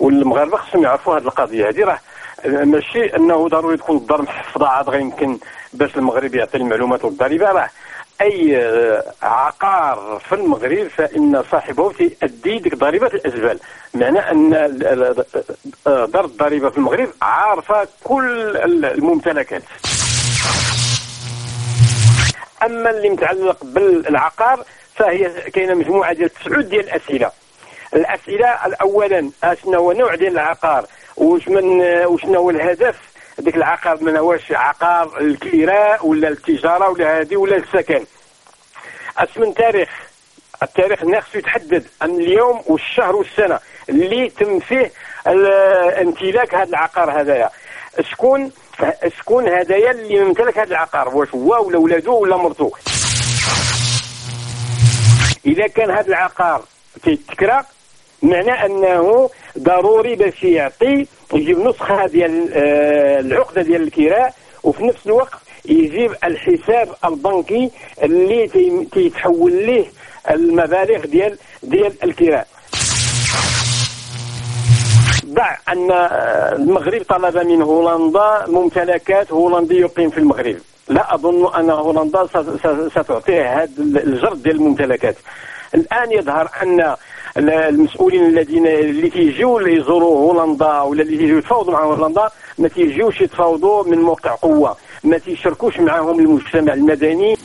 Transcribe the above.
والمغاربة خصهم يعرفوا هذه القضية. هذه راه ماشي أنه ضروري تكون الدار محفظه عاد غير يمكن باش المغرب يعطي المعلومات والضريبة. راه أي آه، عقار في المغرب فإن صاحبه تيأدي ديك ضريبة الازبال معنى أن آه، دار الضريبة في المغرب عارفة كل الممتلكات. أما اللي متعلق بالعقار فهي كاينة مجموعة ديال تسعود ديال الأسئلة. الأسئلة اولا شنو هو نوع ديال العقار؟ وش من وشنو هو الهدف؟ ديك العقار من واش؟ عقار الكراء ولا التجارة ولا هذه ولا السكن. اش من تاريخ؟ التاريخ خصو يتحدد ان اليوم والشهر والسنة اللي تم فيه امتلاك هذا العقار هذايا. شكون شكون هذايا اللي يمتلك هذا العقار؟ واش هو ولا ولادو ولا مرتو؟ إذا كان هذا العقار تيتكرا معنى أنه ضروري باش يعطي يجيب نسخة ديال آه، العقدة ديال الكراء وفي نفس الوقت يجيب الحساب البنكي اللي تيتحول ليه المبالغ ديال ديال الكراء. ضع أن المغرب طلب من هولندا ممتلكات هولندي يقيم في المغرب. لا أظن أن هولندا ستعطيه هذا الجرد ديال الممتلكات. الآن يظهر أن المسؤولين الذين اللي تيجيو يزوروا هولندا ولا اللي تيجيو يتفاوضوا مع هولندا ما تيجيوش يتفاوضوا من موقع قوة ما تيشاركوش معهم المجتمع المدني.